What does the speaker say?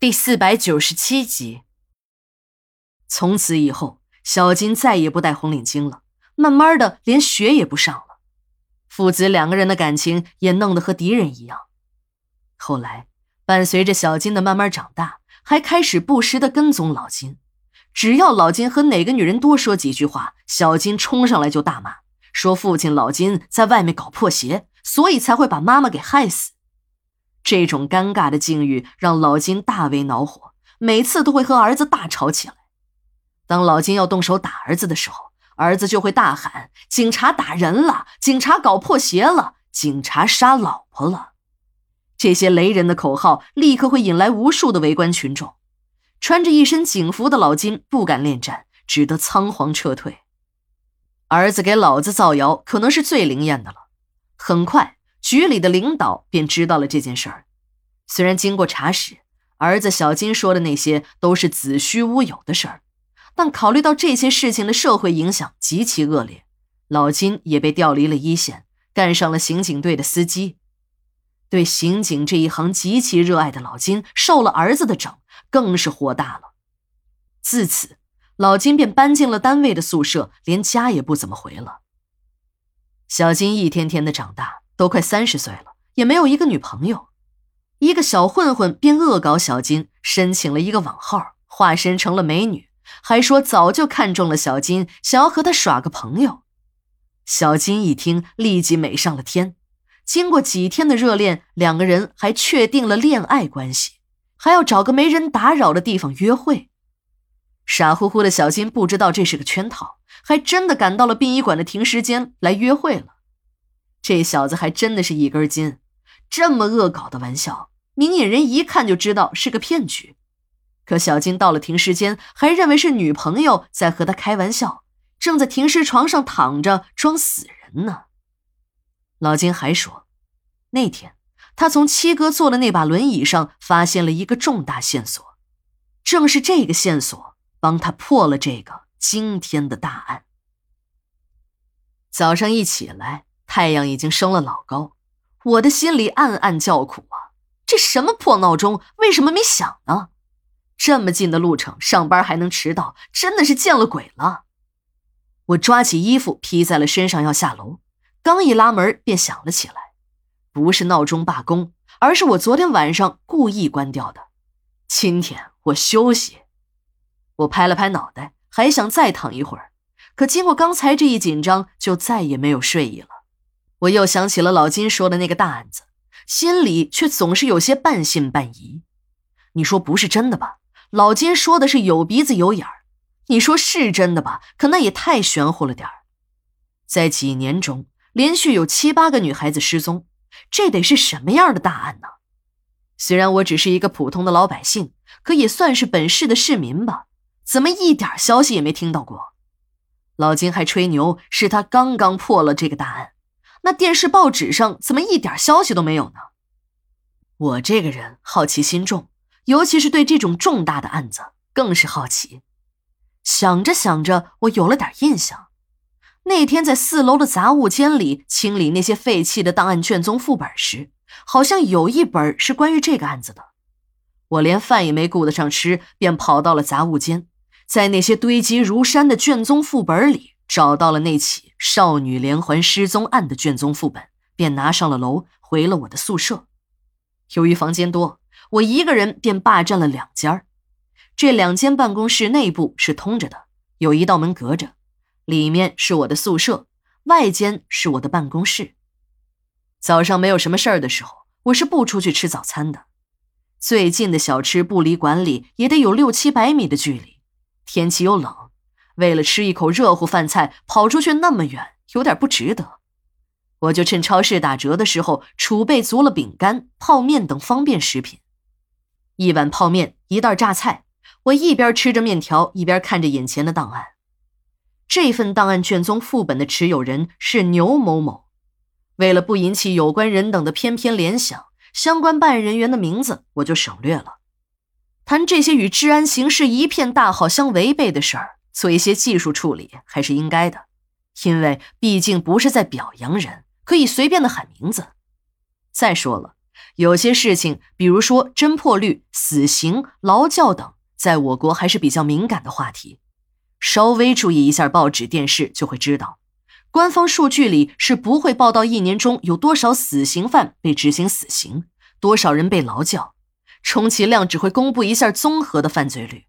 第四百九十七集。从此以后，小金再也不戴红领巾了，慢慢的连学也不上了。父子两个人的感情也弄得和敌人一样。后来，伴随着小金的慢慢长大，还开始不时的跟踪老金。只要老金和哪个女人多说几句话，小金冲上来就大骂，说父亲老金在外面搞破鞋，所以才会把妈妈给害死。这种尴尬的境遇让老金大为恼火，每次都会和儿子大吵起来。当老金要动手打儿子的时候，儿子就会大喊：“警察打人了！警察搞破鞋了！警察杀老婆了！”这些雷人的口号立刻会引来无数的围观群众。穿着一身警服的老金不敢恋战，只得仓皇撤退。儿子给老子造谣，可能是最灵验的了。很快。局里的领导便知道了这件事儿。虽然经过查实，儿子小金说的那些都是子虚乌有的事儿，但考虑到这些事情的社会影响极其恶劣，老金也被调离了一线，干上了刑警队的司机。对刑警这一行极其热爱的老金，受了儿子的整，更是火大了。自此，老金便搬进了单位的宿舍，连家也不怎么回了。小金一天天的长大。都快三十岁了，也没有一个女朋友。一个小混混便恶搞小金，申请了一个网号，化身成了美女，还说早就看中了小金，想要和他耍个朋友。小金一听，立即美上了天。经过几天的热恋，两个人还确定了恋爱关系，还要找个没人打扰的地方约会。傻乎乎的小金不知道这是个圈套，还真的赶到了殡仪馆的停尸间来约会了。这小子还真的是一根筋，这么恶搞的玩笑，明眼人一看就知道是个骗局。可小金到了停尸间，还认为是女朋友在和他开玩笑，正在停尸床上躺着装死人呢。老金还说，那天他从七哥坐的那把轮椅上发现了一个重大线索，正是这个线索帮他破了这个惊天的大案。早上一起来。太阳已经升了老高，我的心里暗暗叫苦啊！这什么破闹钟，为什么没响呢？这么近的路程，上班还能迟到，真的是见了鬼了！我抓起衣服披在了身上要下楼，刚一拉门便响了起来，不是闹钟罢工，而是我昨天晚上故意关掉的。今天我休息。我拍了拍脑袋，还想再躺一会儿，可经过刚才这一紧张，就再也没有睡意了。我又想起了老金说的那个大案子，心里却总是有些半信半疑。你说不是真的吧？老金说的是有鼻子有眼儿，你说是真的吧？可那也太玄乎了点儿。在几年中，连续有七八个女孩子失踪，这得是什么样的大案呢？虽然我只是一个普通的老百姓，可也算是本市的市民吧？怎么一点消息也没听到过？老金还吹牛，是他刚刚破了这个大案。那电视报纸上怎么一点消息都没有呢？我这个人好奇心重，尤其是对这种重大的案子更是好奇。想着想着，我有了点印象。那天在四楼的杂物间里清理那些废弃的档案卷宗副本时，好像有一本是关于这个案子的。我连饭也没顾得上吃，便跑到了杂物间，在那些堆积如山的卷宗副本里。找到了那起少女连环失踪案的卷宗副本，便拿上了楼，回了我的宿舍。由于房间多，我一个人便霸占了两间这两间办公室内部是通着的，有一道门隔着，里面是我的宿舍，外间是我的办公室。早上没有什么事儿的时候，我是不出去吃早餐的。最近的小吃不离馆里也得有六七百米的距离，天气又冷。为了吃一口热乎饭菜，跑出去那么远，有点不值得。我就趁超市打折的时候，储备足了饼干、泡面等方便食品。一碗泡面，一袋榨菜。我一边吃着面条，一边看着眼前的档案。这份档案卷宗副本的持有人是牛某某。为了不引起有关人等的偏偏联想，相关办案人员的名字我就省略了。谈这些与治安形势一片大好相违背的事儿。做一些技术处理还是应该的，因为毕竟不是在表扬人，可以随便的喊名字。再说了，有些事情，比如说侦破率、死刑、劳教等，在我国还是比较敏感的话题。稍微注意一下报纸、电视，就会知道，官方数据里是不会报道一年中有多少死刑犯被执行死刑，多少人被劳教，充其量只会公布一下综合的犯罪率。